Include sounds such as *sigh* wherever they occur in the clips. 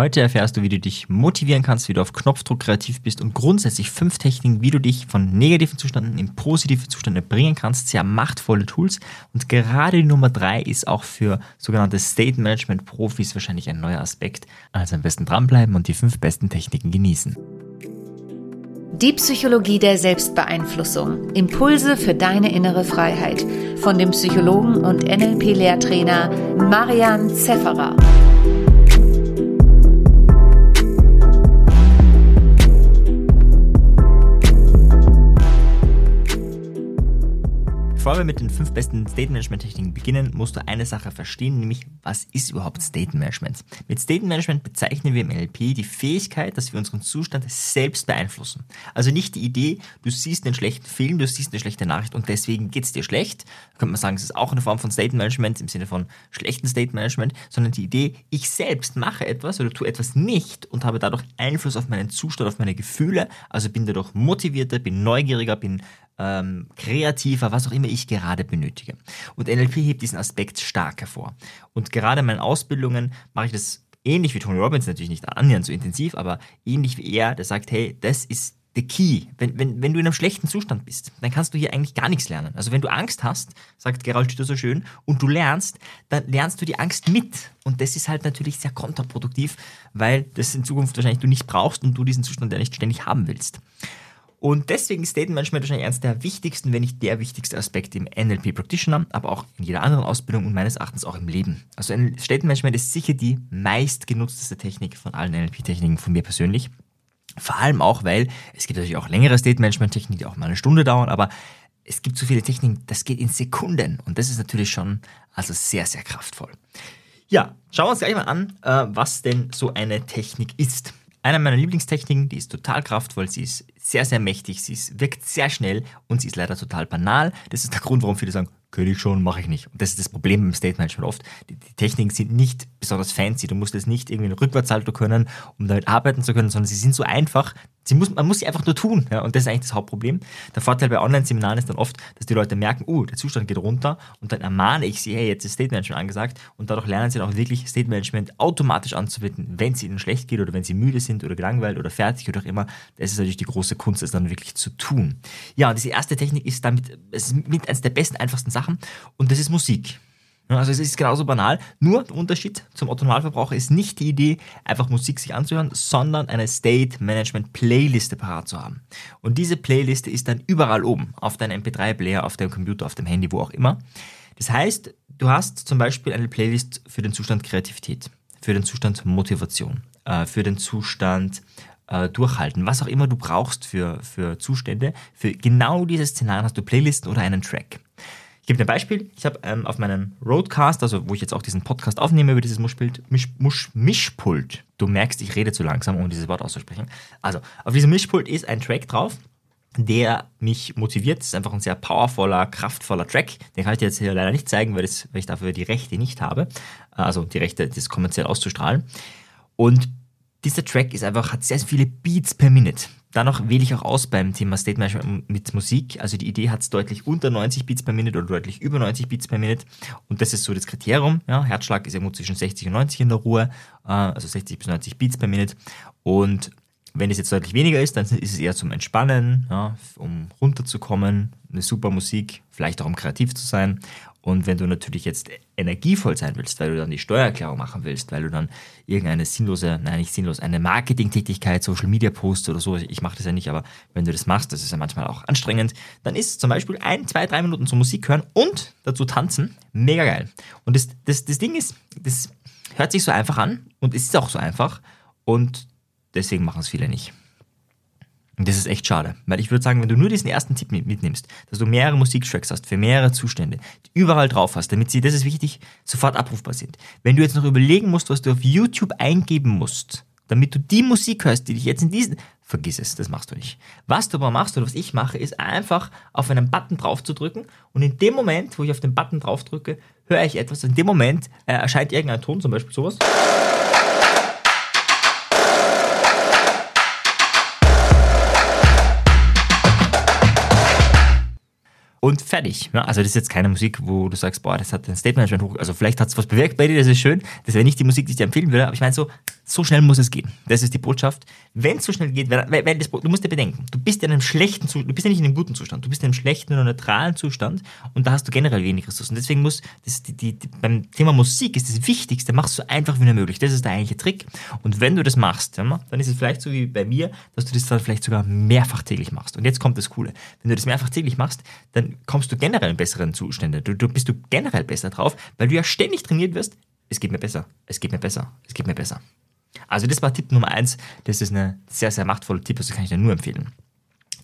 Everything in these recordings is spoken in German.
Heute erfährst du, wie du dich motivieren kannst, wie du auf Knopfdruck kreativ bist und grundsätzlich fünf Techniken, wie du dich von negativen Zuständen in positive Zustände bringen kannst. Sehr machtvolle Tools. Und gerade die Nummer drei ist auch für sogenannte State Management Profis wahrscheinlich ein neuer Aspekt. Also am besten dranbleiben und die fünf besten Techniken genießen. Die Psychologie der Selbstbeeinflussung. Impulse für deine innere Freiheit. Von dem Psychologen und NLP-Lehrtrainer Marian Zefferer. Bevor wir mit den fünf besten State Management Techniken beginnen, musst du eine Sache verstehen, nämlich was ist überhaupt State Management? Mit State Management bezeichnen wir im NLP die Fähigkeit, dass wir unseren Zustand selbst beeinflussen. Also nicht die Idee, du siehst einen schlechten Film, du siehst eine schlechte Nachricht und deswegen geht es dir schlecht. Da könnte man sagen, es ist auch eine Form von State Management im Sinne von schlechten State Management, sondern die Idee, ich selbst mache etwas oder tue etwas nicht und habe dadurch Einfluss auf meinen Zustand, auf meine Gefühle, also bin dadurch motivierter, bin neugieriger, bin ähm, kreativer, was auch immer ich gerade benötige. Und NLP hebt diesen Aspekt stark hervor. Und gerade in meinen Ausbildungen mache ich das ähnlich wie Tony Robbins, natürlich nicht annähernd so intensiv, aber ähnlich wie er, der sagt, hey, das ist the key. Wenn, wenn, wenn du in einem schlechten Zustand bist, dann kannst du hier eigentlich gar nichts lernen. Also wenn du Angst hast, sagt Gerald Stütter so schön, und du lernst, dann lernst du die Angst mit. Und das ist halt natürlich sehr kontraproduktiv, weil das in Zukunft wahrscheinlich du nicht brauchst und du diesen Zustand ja nicht ständig haben willst. Und deswegen ist State Management wahrscheinlich eines der wichtigsten, wenn nicht der wichtigste Aspekt im NLP Practitioner, aber auch in jeder anderen Ausbildung und meines Erachtens auch im Leben. Also State Management ist sicher die meistgenutzteste Technik von allen NLP-Techniken von mir persönlich. Vor allem auch, weil es gibt natürlich auch längere State Management Techniken, die auch mal eine Stunde dauern, aber es gibt so viele Techniken, das geht in Sekunden und das ist natürlich schon also sehr, sehr kraftvoll. Ja, schauen wir uns gleich mal an, äh, was denn so eine Technik ist. Eine meiner Lieblingstechniken, die ist total kraftvoll, sie ist sehr, sehr mächtig, sie ist, wirkt sehr schnell und sie ist leider total banal. Das ist der Grund, warum viele sagen, könnte ich schon, mache ich nicht. Und das ist das Problem im State Management oft. Die, die, Techniken sind nicht besonders fancy. Du musst es nicht irgendwie einen Rückwärtssalto können, um damit arbeiten zu können, sondern sie sind so einfach, Sie muss, man muss sie einfach nur tun. Ja, und das ist eigentlich das Hauptproblem. Der Vorteil bei Online-Seminaren ist dann oft, dass die Leute merken, oh, uh, der Zustand geht runter und dann ermahne ich sie, hey, jetzt ist State Management angesagt und dadurch lernen sie dann auch wirklich State Management automatisch anzuwenden, wenn es ihnen schlecht geht oder wenn sie müde sind oder gelangweilt oder fertig oder auch immer. Das ist natürlich die große Kunst, das dann wirklich zu tun. Ja, diese erste Technik ist damit, es ist mit eines der besten, einfachsten Sachen und das ist Musik. Also es ist genauso banal, nur der Unterschied zum Otto-Normalverbraucher ist nicht die Idee, einfach Musik sich anzuhören, sondern eine State Management Playliste parat zu haben. Und diese Playliste ist dann überall oben, auf deinem MP3-Player, auf deinem Computer, auf dem Handy, wo auch immer. Das heißt, du hast zum Beispiel eine Playlist für den Zustand Kreativität, für den Zustand Motivation, äh, für den Zustand äh, Durchhalten, was auch immer du brauchst für, für Zustände. Für genau diese Szenarien hast du Playlisten oder einen Track. Ich gebe ein Beispiel. Ich habe ähm, auf meinem Roadcast, also wo ich jetzt auch diesen Podcast aufnehme über dieses Mischpult, Misch, Musch, Mischpult, du merkst, ich rede zu langsam, um dieses Wort auszusprechen. Also, auf diesem Mischpult ist ein Track drauf, der mich motiviert. Das ist einfach ein sehr powervoller, kraftvoller Track. Den kann ich dir jetzt hier leider nicht zeigen, weil, das, weil ich dafür die Rechte nicht habe. Also die Rechte, das kommerziell auszustrahlen. Und dieser Track ist einfach, hat sehr viele Beats per Minute. Danach wähle ich auch aus beim Thema State Management mit Musik. Also die Idee hat es deutlich unter 90 Beats per Minute oder deutlich über 90 Beats per Minute. Und das ist so das Kriterium. Ja, Herzschlag ist irgendwo zwischen 60 und 90 in der Ruhe. Äh, also 60 bis 90 Beats per Minute. Und wenn es jetzt deutlich weniger ist, dann ist es eher zum Entspannen, ja, um runterzukommen. Eine super Musik, vielleicht auch um kreativ zu sein. Und wenn du natürlich jetzt energievoll sein willst, weil du dann die Steuererklärung machen willst, weil du dann irgendeine sinnlose, nein, nicht sinnlos, eine Marketingtätigkeit, Social Media Post oder so, ich mache das ja nicht, aber wenn du das machst, das ist ja manchmal auch anstrengend, dann ist zum Beispiel ein, zwei, drei Minuten zur Musik hören und dazu tanzen mega geil. Und das, das, das Ding ist, das hört sich so einfach an und ist auch so einfach und deswegen machen es viele nicht. Und das ist echt schade, weil ich würde sagen, wenn du nur diesen ersten Tipp mitnimmst, dass du mehrere Musiktracks hast für mehrere Zustände, die überall drauf hast, damit sie, das ist wichtig, sofort abrufbar sind. Wenn du jetzt noch überlegen musst, was du auf YouTube eingeben musst, damit du die Musik hörst, die dich jetzt in diesen, vergiss es, das machst du nicht. Was du aber machst oder was ich mache, ist einfach auf einen Button drauf zu drücken und in dem Moment, wo ich auf den Button drauf drücke, höre ich etwas. In dem Moment äh, erscheint irgendein Ton, zum Beispiel sowas. Und fertig. Ja, also das ist jetzt keine Musik, wo du sagst, boah, das hat ein Statement hoch. Also vielleicht hat es was bewirkt bei dir, das ist schön. Das wäre nicht die Musik, die ich dir empfehlen würde, aber ich meine so, so schnell muss es gehen. Das ist die Botschaft. Wenn es so schnell geht, weil, weil das, du musst dir bedenken, du bist in einem schlechten Zustand, du bist ja nicht in einem guten Zustand, du bist in einem schlechten oder neutralen Zustand und da hast du generell wenig Ressourcen. Deswegen muss, das, die, die, beim Thema Musik ist das Wichtigste, machst du so einfach wie nur möglich. Das ist der eigentliche Trick. Und wenn du das machst, dann ist es vielleicht so wie bei mir, dass du das dann vielleicht sogar mehrfach täglich machst. Und jetzt kommt das Coole. Wenn du das mehrfach täglich machst, dann kommst du generell in besseren Zustände. Du, du bist du generell besser drauf, weil du ja ständig trainiert wirst. Es geht mir besser, es geht mir besser, es geht mir besser. Also das war Tipp Nummer eins. Das ist ein sehr, sehr machtvoller Tipp, das kann ich dir nur empfehlen.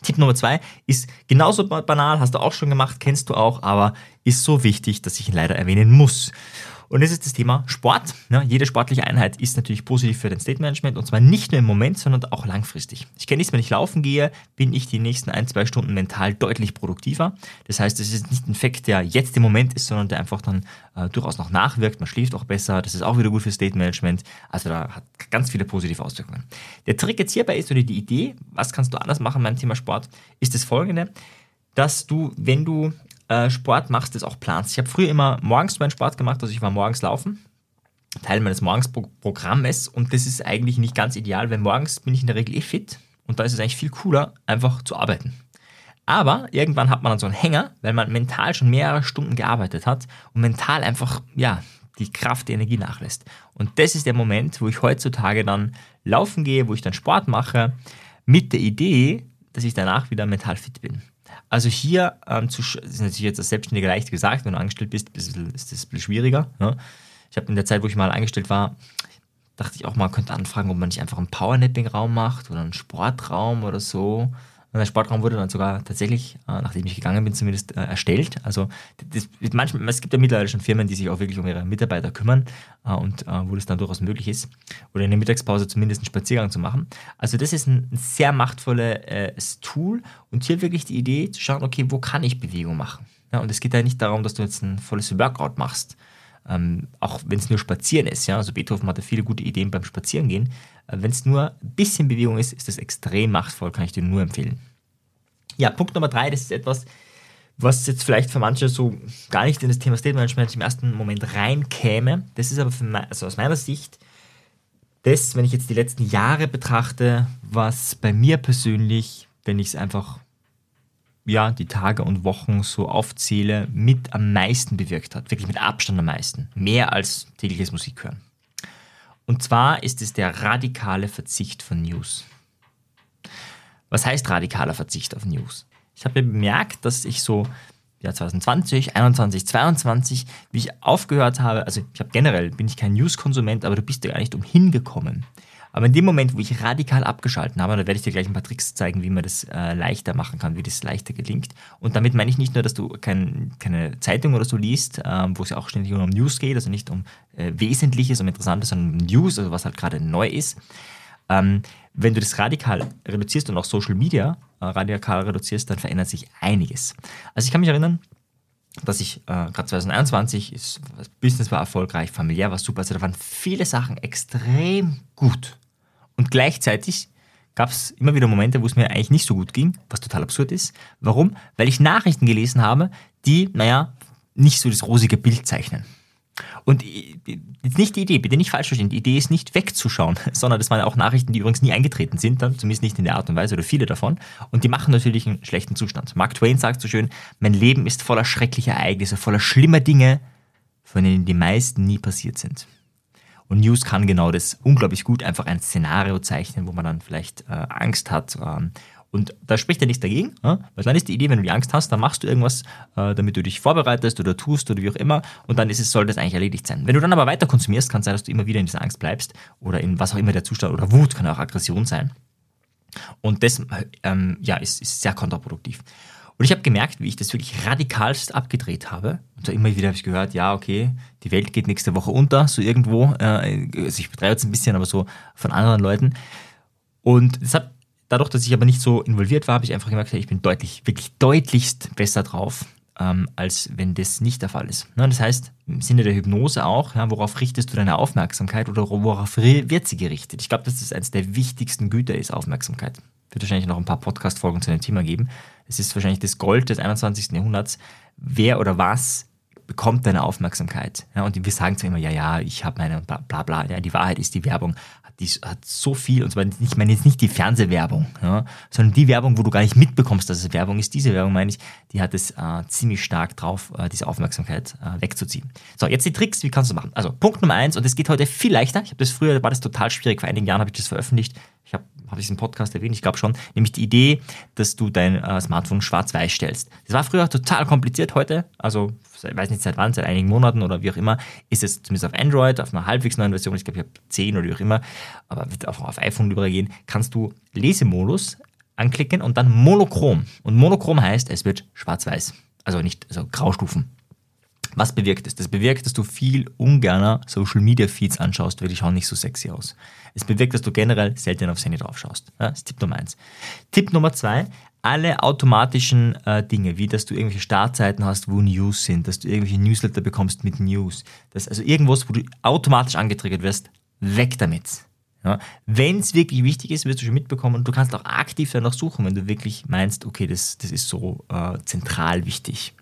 Tipp Nummer zwei ist genauso banal, hast du auch schon gemacht, kennst du auch, aber ist so wichtig, dass ich ihn leider erwähnen muss. Und das ist das Thema Sport. Ja, jede sportliche Einheit ist natürlich positiv für dein State Management und zwar nicht nur im Moment, sondern auch langfristig. Ich kenne es, wenn ich laufen gehe, bin ich die nächsten ein, zwei Stunden mental deutlich produktiver. Das heißt, es ist nicht ein Fakt, der jetzt im Moment ist, sondern der einfach dann äh, durchaus noch nachwirkt. Man schläft auch besser. Das ist auch wieder gut für State Management. Also da hat ganz viele positive Auswirkungen. Der Trick jetzt hierbei ist oder die Idee, was kannst du anders machen beim Thema Sport, ist das folgende, dass du, wenn du äh, Sport machst, das auch planst. Ich habe früher immer morgens meinen Sport gemacht, also ich war morgens laufen, Teil meines Morgensprogrammes und das ist eigentlich nicht ganz ideal, weil morgens bin ich in der Regel eh fit und da ist es eigentlich viel cooler, einfach zu arbeiten. Aber irgendwann hat man dann so einen Hänger, weil man mental schon mehrere Stunden gearbeitet hat und mental einfach, ja, die Kraft, die Energie nachlässt. Und das ist der Moment, wo ich heutzutage dann laufen gehe, wo ich dann Sport mache, mit der Idee, dass ich danach wieder mental fit bin. Also hier ähm, zu, ist natürlich jetzt als Selbstständiger leicht gesagt, wenn du angestellt bist, ist, ist das ein bisschen schwieriger. Ja. Ich habe in der Zeit, wo ich mal angestellt war, dachte ich auch mal, könnte anfragen, ob man nicht einfach einen Powernapping-Raum macht oder einen Sportraum oder so. Und der Sportraum wurde dann sogar tatsächlich, äh, nachdem ich gegangen bin, zumindest äh, erstellt. Also das, manchmal, es gibt ja mittlerweile schon Firmen, die sich auch wirklich um ihre Mitarbeiter kümmern äh, und wo das dann durchaus möglich ist. Oder in der Mittagspause zumindest einen Spaziergang zu machen. Also das ist ein, ein sehr machtvolles Tool und hier wirklich die Idee zu schauen, okay, wo kann ich Bewegung machen? Ja, und es geht ja nicht darum, dass du jetzt ein volles Workout machst. Ähm, auch wenn es nur Spazieren ist, ja, also Beethoven hatte viele gute Ideen beim Spazierengehen. Äh, wenn es nur ein bisschen Bewegung ist, ist das extrem machtvoll, kann ich dir nur empfehlen. Ja, Punkt Nummer drei, das ist etwas, was jetzt vielleicht für manche so gar nicht in das Thema State Management im ersten Moment reinkäme. Das ist aber mein, also aus meiner Sicht das, wenn ich jetzt die letzten Jahre betrachte, was bei mir persönlich, wenn ich es einfach ja, die Tage und Wochen so aufzähle, mit am meisten bewirkt hat. Wirklich mit Abstand am meisten. Mehr als tägliches Musik hören. Und zwar ist es der radikale Verzicht von News. Was heißt radikaler Verzicht auf News? Ich habe bemerkt, dass ich so ja, 2020, 21, 22, wie ich aufgehört habe, also ich habe generell, bin ich kein News-Konsument, aber du bist ja gar nicht umhin gekommen. Aber in dem Moment, wo ich radikal abgeschalten habe, da werde ich dir gleich ein paar Tricks zeigen, wie man das äh, leichter machen kann, wie das leichter gelingt. Und damit meine ich nicht nur, dass du kein, keine Zeitung oder so liest, äh, wo es ja auch ständig um News geht, also nicht um äh, Wesentliches, um Interessantes, sondern um News, also was halt gerade neu ist. Ähm, wenn du das radikal reduzierst und auch Social Media äh, radikal reduzierst, dann verändert sich einiges. Also ich kann mich erinnern, dass ich äh, gerade 2021 ist, Business war erfolgreich, familiär war super, also da waren viele Sachen extrem gut. Und gleichzeitig gab es immer wieder Momente, wo es mir eigentlich nicht so gut ging, was total absurd ist. Warum? Weil ich Nachrichten gelesen habe, die, naja, nicht so das rosige Bild zeichnen. Und jetzt nicht die Idee, bitte nicht falsch verstehen, die Idee ist nicht wegzuschauen, *laughs* sondern das waren auch Nachrichten, die übrigens nie eingetreten sind, dann zumindest nicht in der Art und Weise oder viele davon. Und die machen natürlich einen schlechten Zustand. Mark Twain sagt so schön, mein Leben ist voller schrecklicher Ereignisse, voller schlimmer Dinge, von denen die meisten nie passiert sind. Und News kann genau das unglaublich gut einfach ein Szenario zeichnen, wo man dann vielleicht äh, Angst hat. Ähm, und da spricht ja nichts dagegen, weil dann ist die Idee, wenn du die Angst hast, dann machst du irgendwas, äh, damit du dich vorbereitest oder tust oder wie auch immer. Und dann ist es, soll das eigentlich erledigt sein. Wenn du dann aber weiter konsumierst, kann es sein, dass du immer wieder in dieser Angst bleibst oder in was auch immer der Zustand oder Wut kann auch Aggression sein. Und das ähm, ja, ist, ist sehr kontraproduktiv. Und ich habe gemerkt, wie ich das wirklich radikalst abgedreht habe. Und so immer wieder habe ich gehört, ja, okay, die Welt geht nächste Woche unter, so irgendwo. Äh, also ich betreibe jetzt ein bisschen, aber so von anderen Leuten. Und das hat, dadurch, dass ich aber nicht so involviert war, habe ich einfach gemerkt, ich bin deutlich, wirklich deutlichst besser drauf, ähm, als wenn das nicht der Fall ist. Ne, das heißt, im Sinne der Hypnose auch, ja, worauf richtest du deine Aufmerksamkeit oder worauf wird sie gerichtet? Ich glaube, dass das eines der wichtigsten Güter ist, Aufmerksamkeit. Wird wahrscheinlich noch ein paar Podcast-Folgen zu dem Thema geben. es ist wahrscheinlich das Gold des 21. Jahrhunderts, wer oder was bekommt deine Aufmerksamkeit. Ja, und wir sagen zwar immer, ja, ja, ich habe meine bla bla bla. Ja, die Wahrheit ist, die Werbung die hat so viel, und zwar nicht, ich meine jetzt nicht die Fernsehwerbung, ja, sondern die Werbung, wo du gar nicht mitbekommst, dass es Werbung ist. Diese Werbung, meine ich, die hat es äh, ziemlich stark drauf, äh, diese Aufmerksamkeit äh, wegzuziehen. So, jetzt die Tricks, wie kannst du machen? Also Punkt Nummer eins, und es geht heute viel leichter. Ich habe das früher, war das total schwierig. Vor einigen Jahren habe ich das veröffentlicht. Ich habe habe ich es im Podcast erwähnt, ich glaube schon, nämlich die Idee, dass du dein äh, Smartphone schwarz-weiß stellst. Das war früher total kompliziert, heute, also ich weiß nicht seit wann, seit einigen Monaten oder wie auch immer, ist es zumindest auf Android, auf einer halbwegs neuen Version, ich glaube, ich habe 10 oder wie auch immer, aber wird auch auf iPhone übergehen, kannst du Lesemodus anklicken und dann monochrom. Und monochrom heißt, es wird schwarz-weiß. Also nicht also Graustufen. Was bewirkt es? Das bewirkt, dass du viel ungerner Social Media Feeds anschaust, weil die schauen nicht so sexy aus. Es bewirkt, dass du generell selten aufs Handy drauf schaust. Ja, das ist Tipp Nummer eins. Tipp Nummer zwei, alle automatischen äh, Dinge, wie dass du irgendwelche Startzeiten hast, wo News sind, dass du irgendwelche Newsletter bekommst mit News, dass also irgendwas, wo du automatisch angetriggert wirst, weg damit. Ja, wenn es wirklich wichtig ist, wirst du schon mitbekommen und du kannst auch aktiv danach suchen, wenn du wirklich meinst, okay, das, das ist so äh, zentral wichtig.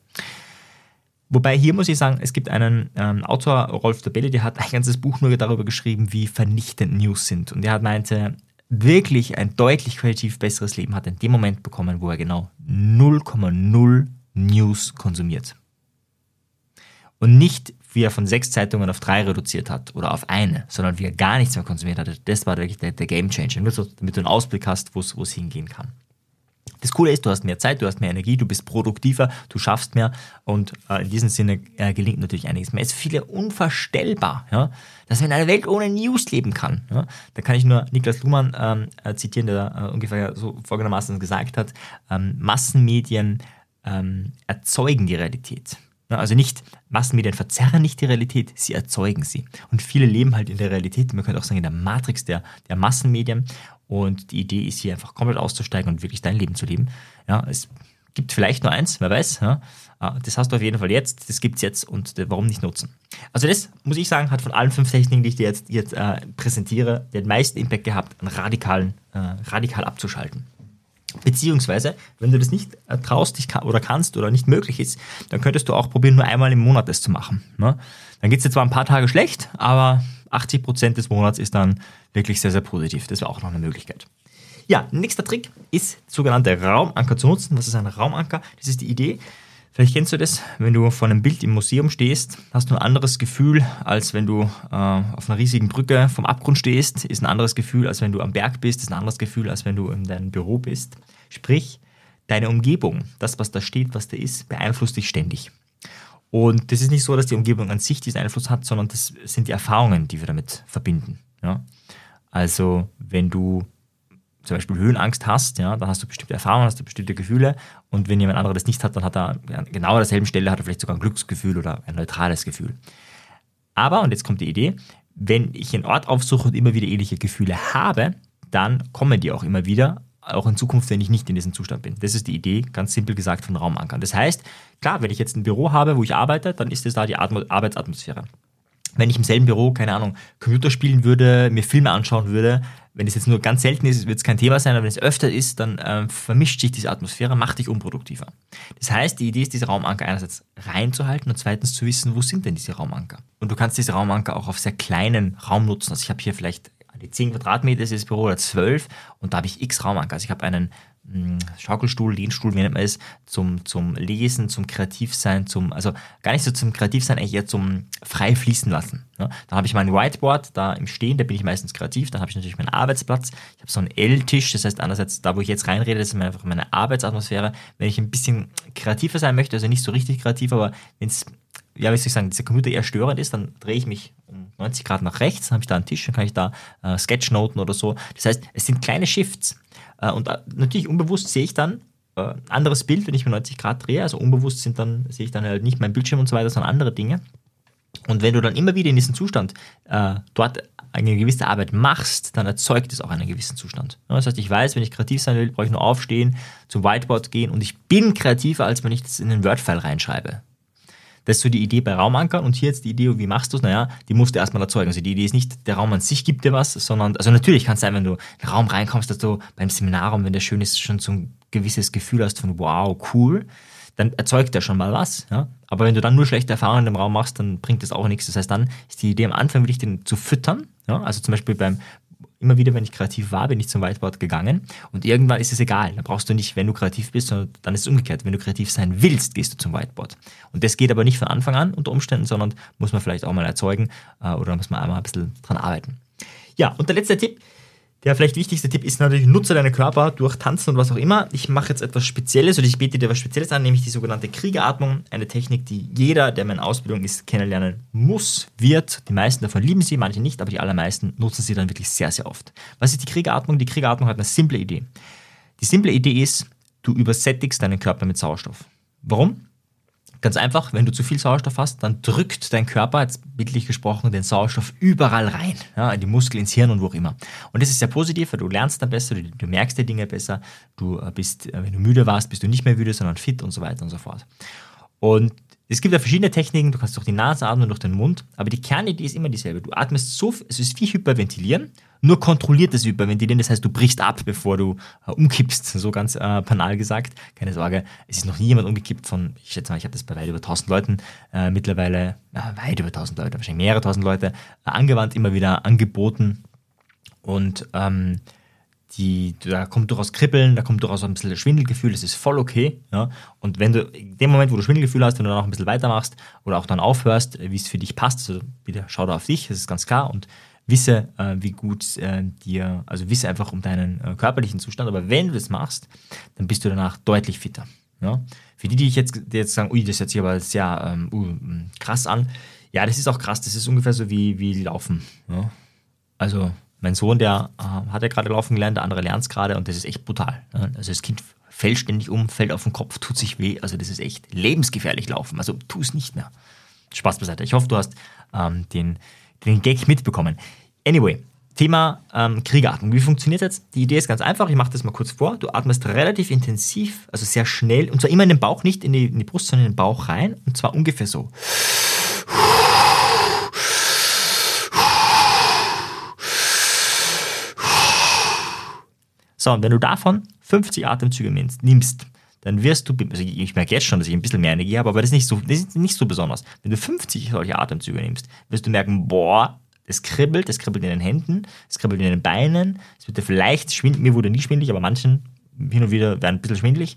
Wobei hier muss ich sagen, es gibt einen ähm, Autor, Rolf Tabelle, der hat ein ganzes Buch nur darüber geschrieben, wie vernichtend News sind. Und er hat meinte, wirklich ein deutlich qualitativ besseres Leben hat in dem Moment bekommen, wo er genau 0,0 News konsumiert. Und nicht, wie er von sechs Zeitungen auf drei reduziert hat oder auf eine, sondern wie er gar nichts mehr konsumiert hat. Das war wirklich der, der Game Changer. Damit du einen Ausblick hast, wo es hingehen kann. Das Coole ist, du hast mehr Zeit, du hast mehr Energie, du bist produktiver, du schaffst mehr und äh, in diesem Sinne äh, gelingt natürlich einiges mehr. Es ist viele unvorstellbar, ja, dass man in einer Welt ohne News leben kann. Ja. Da kann ich nur Niklas Luhmann ähm, äh, zitieren, der äh, ungefähr so folgendermaßen gesagt hat, ähm, Massenmedien ähm, erzeugen die Realität. Also nicht, Massenmedien verzerren nicht die Realität, sie erzeugen sie. Und viele leben halt in der Realität, man könnte auch sagen in der Matrix der, der Massenmedien. Und die Idee ist hier einfach komplett auszusteigen und wirklich dein Leben zu leben. Ja, es gibt vielleicht nur eins, wer weiß. Ja. Ah, das hast du auf jeden Fall jetzt, das gibt es jetzt und äh, warum nicht nutzen? Also das, muss ich sagen, hat von allen fünf Techniken, die ich dir jetzt, jetzt äh, präsentiere, den meisten Impact gehabt, radikalen, äh, radikal abzuschalten. Beziehungsweise, wenn du das nicht äh, traust dich oder kannst oder nicht möglich ist, dann könntest du auch probieren, nur einmal im Monat das zu machen. Ne? Dann geht es dir zwar ein paar Tage schlecht, aber 80% des Monats ist dann wirklich sehr, sehr positiv. Das wäre auch noch eine Möglichkeit. Ja, nächster Trick ist sogenannte Raumanker zu nutzen. Was ist ein Raumanker? Das ist die Idee. Vielleicht kennst du das, wenn du vor einem Bild im Museum stehst, hast du ein anderes Gefühl, als wenn du äh, auf einer riesigen Brücke vom Abgrund stehst. Ist ein anderes Gefühl, als wenn du am Berg bist. Ist ein anderes Gefühl, als wenn du in deinem Büro bist. Sprich, deine Umgebung, das, was da steht, was da ist, beeinflusst dich ständig. Und das ist nicht so, dass die Umgebung an sich diesen Einfluss hat, sondern das sind die Erfahrungen, die wir damit verbinden. Ja? Also, wenn du zum Beispiel Höhenangst hast, ja, dann hast du bestimmte Erfahrungen, hast du bestimmte Gefühle. Und wenn jemand anderes das nicht hat, dann hat er an genau derselben Stelle hat er vielleicht sogar ein Glücksgefühl oder ein neutrales Gefühl. Aber, und jetzt kommt die Idee, wenn ich einen Ort aufsuche und immer wieder ähnliche Gefühle habe, dann kommen die auch immer wieder, auch in Zukunft, wenn ich nicht in diesem Zustand bin. Das ist die Idee, ganz simpel gesagt, von Raumankern. Das heißt, klar, wenn ich jetzt ein Büro habe, wo ich arbeite, dann ist es da die Arbeitsatmosphäre wenn ich im selben Büro, keine Ahnung, Computer spielen würde, mir Filme anschauen würde, wenn es jetzt nur ganz selten ist, wird es kein Thema sein, aber wenn es öfter ist, dann äh, vermischt sich diese Atmosphäre, macht dich unproduktiver. Das heißt, die Idee ist, diese Raumanker einerseits reinzuhalten und zweitens zu wissen, wo sind denn diese Raumanker? Und du kannst diese Raumanker auch auf sehr kleinen Raum nutzen. Also ich habe hier vielleicht die 10 Quadratmeter ist das Büro oder 12 und da habe ich x Raumanker. Also ich habe einen Schaukelstuhl, Lehnstuhl, wie nennt man es, zum, zum Lesen, zum Kreativsein, zum, also gar nicht so zum Kreativsein, eigentlich eher zum frei fließen lassen. Ja, dann habe ich mein Whiteboard da im Stehen, da bin ich meistens kreativ, dann habe ich natürlich meinen Arbeitsplatz, ich habe so einen L-Tisch, das heißt einerseits, da wo ich jetzt reinrede, das ist einfach meine Arbeitsatmosphäre. Wenn ich ein bisschen kreativer sein möchte, also nicht so richtig kreativ, aber wenn es ja, wie soll ich sagen, dieser Computer eher störend ist, dann drehe ich mich um 90 Grad nach rechts, dann habe ich da einen Tisch, dann kann ich da äh, Sketchnoten oder so. Das heißt, es sind kleine Shifts. Äh, und äh, natürlich unbewusst sehe ich dann äh, anderes Bild, wenn ich mir 90 Grad drehe. Also unbewusst sind dann, sehe ich dann halt nicht mein Bildschirm und so weiter, sondern andere Dinge. Und wenn du dann immer wieder in diesem Zustand äh, dort eine gewisse Arbeit machst, dann erzeugt es auch einen gewissen Zustand. Das heißt, ich weiß, wenn ich kreativ sein will, brauche ich nur aufstehen, zum Whiteboard gehen und ich bin kreativer, als wenn ich das in den Word-File reinschreibe. Das ist so die Idee bei Raumankern und hier jetzt die Idee, wie machst du es? Naja, die musst du erstmal erzeugen. Also die Idee ist nicht, der Raum an sich gibt dir was, sondern, also natürlich kann es sein, wenn du in den Raum reinkommst, dass du beim Seminarraum, wenn der schön ist, schon zum gewisses Gefühl hast von wow, cool, dann erzeugt er schon mal was. Ja? Aber wenn du dann nur schlechte Erfahrungen im Raum machst, dann bringt das auch nichts. Das heißt, dann ist die Idee am Anfang wirklich den zu füttern. Ja? Also zum Beispiel beim immer wieder, wenn ich kreativ war, bin ich zum Whiteboard gegangen und irgendwann ist es egal. Da brauchst du nicht, wenn du kreativ bist, sondern dann ist es umgekehrt. Wenn du kreativ sein willst, gehst du zum Whiteboard. Und das geht aber nicht von Anfang an unter Umständen, sondern muss man vielleicht auch mal erzeugen äh, oder muss man einmal ein bisschen dran arbeiten. Ja, und der letzte Tipp, der vielleicht wichtigste Tipp ist natürlich, nutze deinen Körper durch Tanzen und was auch immer. Ich mache jetzt etwas Spezielles oder ich bete dir was Spezielles an, nämlich die sogenannte Kriegeratmung. Eine Technik, die jeder, der meine Ausbildung ist, kennenlernen muss, wird. Die meisten davon lieben sie, manche nicht, aber die allermeisten nutzen sie dann wirklich sehr, sehr oft. Was ist die Kriegeratmung? Die Kriegeratmung hat eine simple Idee. Die simple Idee ist, du übersättigst deinen Körper mit Sauerstoff. Warum? Ganz einfach, wenn du zu viel Sauerstoff hast, dann drückt dein Körper, jetzt bildlich gesprochen, den Sauerstoff überall rein, ja, in die Muskeln, ins Hirn und wo auch immer. Und das ist sehr positiv, weil du lernst dann besser, du, du merkst die Dinge besser, du äh, bist, äh, wenn du müde warst, bist du nicht mehr müde, sondern fit und so weiter und so fort. Und es gibt ja verschiedene Techniken, du kannst durch die Nase atmen, durch den Mund, aber die Kernidee ist immer dieselbe. Du atmest so, es ist wie Hyperventilieren, nur kontrolliertes Hyperventilieren, das heißt, du brichst ab, bevor du äh, umkippst, so ganz äh, banal gesagt. Keine Sorge, es ist noch nie jemand umgekippt von, ich schätze mal, ich habe das bei weit über 1000 Leuten äh, mittlerweile, äh, weit über 1000 Leute, wahrscheinlich mehrere tausend Leute, äh, angewandt, immer wieder angeboten und ähm, die, da kommt durchaus Kribbeln, da kommt durchaus ein bisschen Schwindelgefühl, das ist voll okay. Ja? Und wenn du in dem Moment, wo du Schwindelgefühl hast, wenn du dann auch ein bisschen weitermachst oder auch dann aufhörst, wie es für dich passt, also bitte schau da auf dich, das ist ganz klar und wisse, äh, wie gut äh, dir, also wisse einfach um deinen äh, körperlichen Zustand, aber wenn du das machst, dann bist du danach deutlich fitter. Ja? Für die, die ich jetzt, die jetzt sagen, ui, das hört sich aber sehr ähm, uh, krass an, ja, das ist auch krass, das ist ungefähr so wie, wie Laufen. Ja? Also mein Sohn, der äh, hat ja gerade laufen gelernt, der andere lernt es gerade und das ist echt brutal. Ne? Also das Kind fällt ständig um, fällt auf den Kopf, tut sich weh. Also das ist echt lebensgefährlich laufen. Also tu es nicht mehr. Spaß beiseite. Ich hoffe, du hast ähm, den, den Gag mitbekommen. Anyway, Thema ähm, Kriegeratmung. Wie funktioniert das jetzt? Die Idee ist ganz einfach. Ich mache das mal kurz vor. Du atmest relativ intensiv, also sehr schnell, und zwar immer in den Bauch, nicht in die, in die Brust, sondern in den Bauch rein. Und zwar ungefähr so. So, und wenn du davon 50 Atemzüge nimmst, dann wirst du, also ich merke jetzt schon, dass ich ein bisschen mehr Energie habe, aber das ist nicht so, das ist nicht so besonders. Wenn du 50 solche Atemzüge nimmst, wirst du merken, boah, es kribbelt, es kribbelt in den Händen, es kribbelt in den Beinen, es wird dir vielleicht schwindelig, mir wurde nie schwindelig, aber manchen hin und wieder werden ein bisschen schwindelig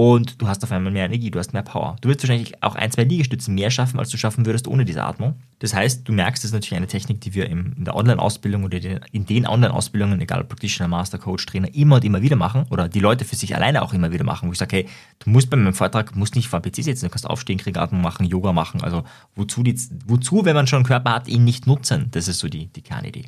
und du hast auf einmal mehr Energie, du hast mehr Power. Du wirst wahrscheinlich auch ein, zwei Liegestützen mehr schaffen, als du schaffen würdest ohne diese Atmung. Das heißt, du merkst, das ist natürlich eine Technik, die wir in der Online-Ausbildung oder in den Online-Ausbildungen, egal ob Practitioner, Master, Coach, Trainer, immer und immer wieder machen oder die Leute für sich alleine auch immer wieder machen, wo ich sage, hey, du musst bei meinem Vortrag musst nicht vor PC sitzen, du kannst aufstehen, Kriegatmung machen, Yoga machen. Also wozu, die, wozu, wenn man schon einen Körper hat, ihn nicht nutzen? Das ist so die, die Kernidee.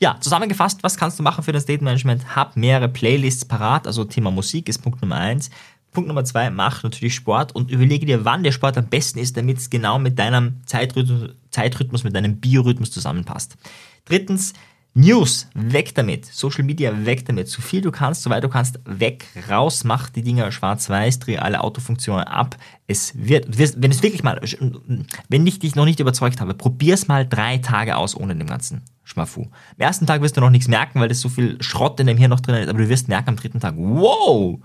Ja, zusammengefasst, was kannst du machen für das State Management? Hab mehrere Playlists parat, also Thema Musik ist Punkt Nummer eins. Punkt Nummer zwei, mach natürlich Sport und überlege dir, wann der Sport am besten ist, damit es genau mit deinem Zeitrhythmus, Zeitrhythmus, mit deinem Biorhythmus zusammenpasst. Drittens, News, weg damit. Social Media, weg damit. So viel du kannst, so weit du kannst, weg, raus, mach die Dinger schwarz-weiß, dreh alle Autofunktionen ab. Es wird, wenn es wirklich mal, wenn ich dich noch nicht überzeugt habe, probier's mal drei Tage aus ohne dem ganzen Schmafu. Am ersten Tag wirst du noch nichts merken, weil das so viel Schrott in dem Hirn noch drin ist, aber du wirst merken am dritten Tag, wow,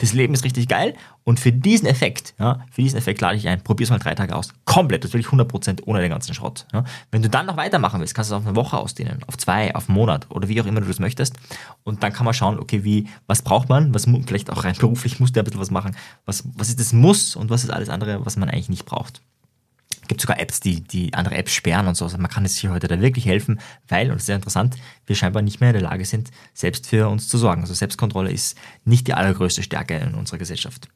das Leben ist richtig geil. Und für diesen Effekt, ja, für diesen Effekt lade ich ein, probier es mal drei Tage aus. Komplett, das will ich 100% ohne den ganzen Schrott. Ja. Wenn du dann noch weitermachen willst, kannst du es auf eine Woche ausdehnen, auf zwei, auf einen Monat oder wie auch immer du das möchtest. Und dann kann man schauen, okay, wie, was braucht man, was vielleicht auch rein beruflich muss der ein bisschen was machen, was, was ist das Muss und was ist alles andere, was man eigentlich nicht braucht gibt sogar Apps, die, die andere Apps sperren und so. Also man kann es sich heute da wirklich helfen, weil, und das ist sehr interessant, wir scheinbar nicht mehr in der Lage sind, selbst für uns zu sorgen. Also Selbstkontrolle ist nicht die allergrößte Stärke in unserer Gesellschaft.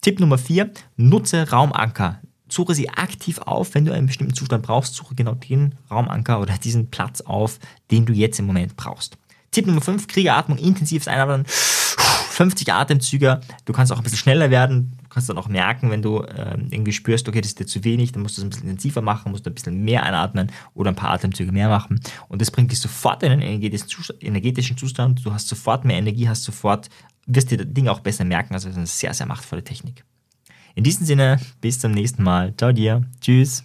Tipp Nummer vier, nutze Raumanker. Suche sie aktiv auf, wenn du einen bestimmten Zustand brauchst, suche genau den Raumanker oder diesen Platz auf, den du jetzt im Moment brauchst. Tipp Nummer 5, Kriegeratmung, intensives Einatmen, 50 Atemzüge. Du kannst auch ein bisschen schneller werden, kannst dann auch merken, wenn du äh, irgendwie spürst, okay, das ist dir zu wenig, dann musst du es ein bisschen intensiver machen, musst du ein bisschen mehr einatmen oder ein paar Atemzüge mehr machen. Und das bringt dich sofort in einen energetischen Zustand. Du hast sofort mehr Energie, hast sofort, wirst dir Dinge auch besser merken. Also das ist eine sehr, sehr machtvolle Technik. In diesem Sinne, bis zum nächsten Mal. Ciao dir. Tschüss.